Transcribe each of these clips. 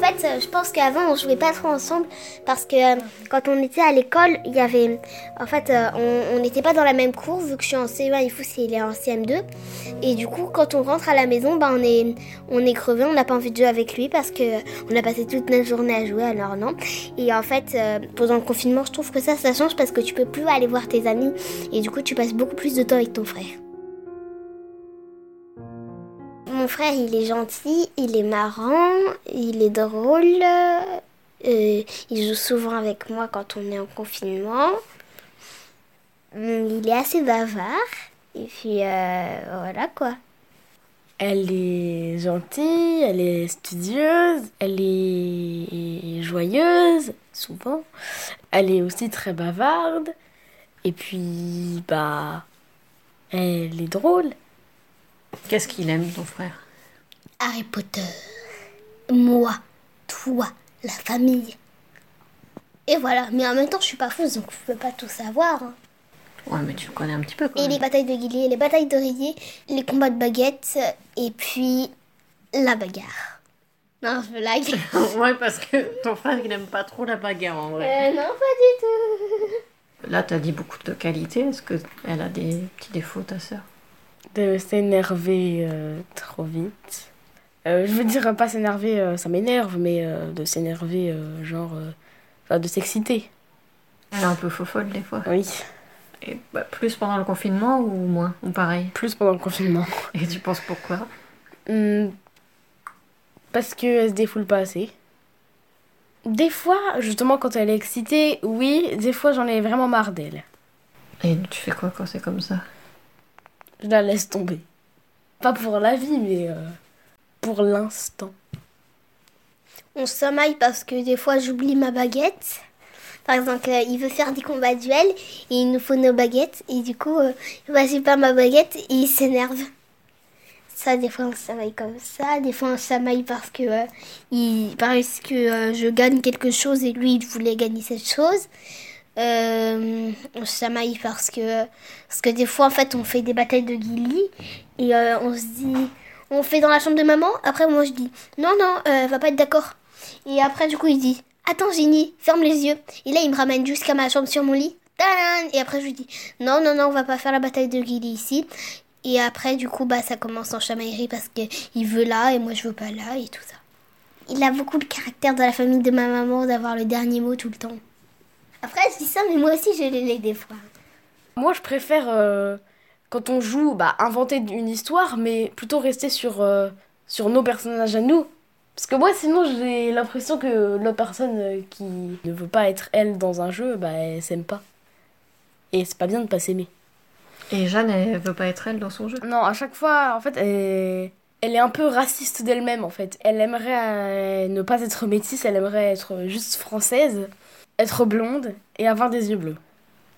fait, euh, je pense qu'avant, on jouait pas trop ensemble parce que euh, quand on était à l'école, il y avait. En fait, euh, on n'était pas dans la même cour vu que je suis en CE1 et Fous, il est en CM2. Et du coup, quand on rentre à la maison, bah, on, est, crevé, on n'a pas envie de jouer avec lui parce que on a passé toute notre journée à jouer, alors non. Et en fait, pendant le confinement, je trouve que ça, ça change parce que tu peux plus aller voir tes amis et du coup, tu passes beaucoup plus de temps avec ton frère. Frère, il est gentil, il est marrant, il est drôle. euh, il joue souvent avec moi quand on est en confinement. Hum, Il est assez bavard. Et puis euh, voilà quoi. Elle est gentille, elle est studieuse, elle est joyeuse, souvent. Elle est aussi très bavarde. Et puis, bah, elle est drôle. Qu'est-ce qu'il aime, ton frère? Harry Potter. Moi. Toi. La famille. Et voilà. Mais en même temps, je suis pas fausse, donc je peux pas tout savoir. hein. Ouais, mais tu le connais un petit peu quand Et même. les batailles de guillis, les batailles d'oreiller, les combats de baguettes, et puis la bagarre. Non, je blague. ouais, parce que ton frère, il n'aime pas trop la bagarre en vrai. Euh, non, pas du tout. Là, t'as dit beaucoup de qualités. Est-ce qu'elle a des petits défauts, ta sœur? De s'énerver euh, trop vite. Euh, je veux dire, pas s'énerver, euh, ça m'énerve, mais de s'énerver, genre, enfin, de s'exciter. Elle est un peu fofolle des fois. Oui, Et bah, plus pendant le confinement ou moins Ou pareil? Plus pendant le confinement. Et tu penses pourquoi? Hmm, parce qu'elle se défoule pas assez. Des fois, justement, quand elle est excitée, oui, des fois j'en ai vraiment marre d'elle. Et tu fais quoi quand c'est comme ça? Je la laisse tomber. Pas pour la vie, mais euh, pour l'instant. On sommeille parce que des fois j'oublie ma baguette. Par exemple, euh, il veut faire des combats duels et il nous faut nos baguettes. Et du coup, euh, bah, pas ma baguette et il s'énerve. Ça, des fois on sommeille comme ça. Des fois on sommeille parce que, euh, il, parce que je gagne quelque chose et lui il voulait gagner cette chose. Euh, on sommeille parce que, parce que des fois en fait on fait des batailles de guillis et euh, on se dit on fait dans la chambre de maman. Après, moi, je dis non, non, euh, va pas être d'accord. Et après, du coup, il dit attends, Ginny, ferme les yeux. Et là, il me ramène jusqu'à ma chambre sur mon lit. Tadam Et après, je lui dis non, non, non, on va pas faire la bataille de Gilly ici. Et après, du coup, bah, ça commence en chamaillerie parce que il veut là et moi, je veux pas là et tout ça. Il a beaucoup le caractère de la famille de ma maman d'avoir le dernier mot tout le temps. Après, je dis ça, mais moi aussi, je l'ai des fois. Moi, je préfère, euh, quand on joue, bah, inventer une histoire, mais plutôt rester sur, euh, sur nos personnages à nous. Parce que moi, sinon, j'ai l'impression que l'autre personne euh, qui ne veut pas être elle dans un jeu, bah, elle s'aime pas. Et c'est pas bien de pas s'aimer. Et Jeanne, elle veut pas être elle dans son jeu Non, à chaque fois, en fait, elle est, elle est un peu raciste d'elle-même, en fait. Elle aimerait euh, ne pas être métisse, elle aimerait être juste française, être blonde et avoir des yeux bleus.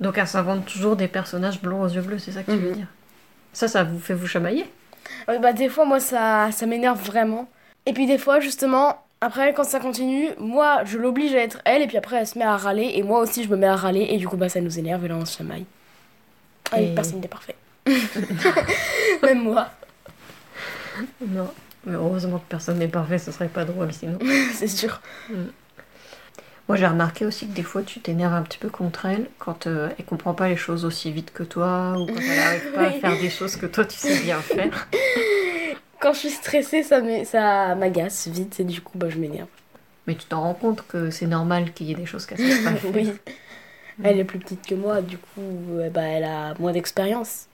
Donc elle s'invente toujours des personnages blonds aux yeux bleus, c'est ça que tu veux Mhm. dire? Ça, ça vous fait vous chamailler? Ouais, bah, des fois, moi, ça, ça m'énerve vraiment. Et puis, des fois, justement, après, quand ça continue, moi, je l'oblige à être elle, et puis après, elle se met à râler, et moi aussi, je me mets à râler, et du coup, bah, ça nous énerve, et là, on se chamaille. Ah, Et- personne n'est parfait. Même moi, Non. Mais heureusement que personne n'est parfait, ce serait pas drôle sinon. c'est sûr. Moi, j'ai remarqué aussi que des fois, tu t'énerves un petit peu contre elle quand euh, elle comprend pas les choses aussi vite que toi ou quand elle arrive pas à faire des choses que toi tu sais bien faire. Quand je suis stressée, ça m'agace vite, et du coup, bah, je m'énerve. Mais tu t'en rends compte que c'est normal qu'il y ait des choses qu'elle sait pas faire. Oui. Elle est plus petite que moi, du coup, euh, bah, elle a moins d'expérience.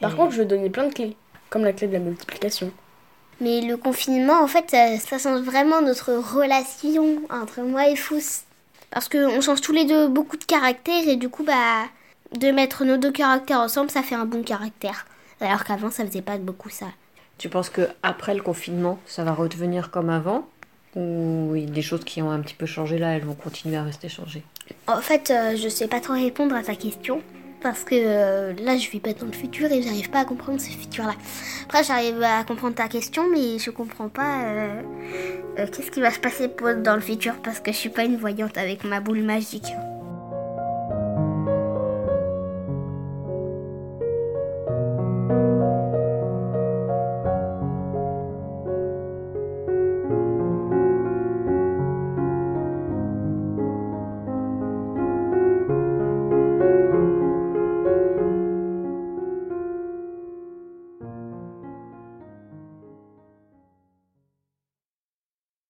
Par Et- contre, je lui ai donné plein de clés, comme la clé de la multiplication. Mais le confinement, en fait, ça, ça change vraiment notre relation entre moi et Fous. Parce qu'on change tous les deux beaucoup de caractères et du coup, bah, de mettre nos deux caractères ensemble, ça fait un bon caractère. Alors qu'avant, ça faisait pas beaucoup ça. Tu penses que après le confinement, ça va redevenir comme avant? Ou il y a des choses qui ont un petit peu changé là, elles vont continuer à rester changées? En fait, euh, je sais pas trop répondre à ta question. Parce que euh, là, je vis pas dans le futur et j'arrive pas à comprendre ce futur-là. Après, j'arrive à comprendre ta question, mais je comprends pas euh, euh, qu'est-ce qui va se passer pour- dans le futur? Parce que je suis pas une voyante avec ma boule magique.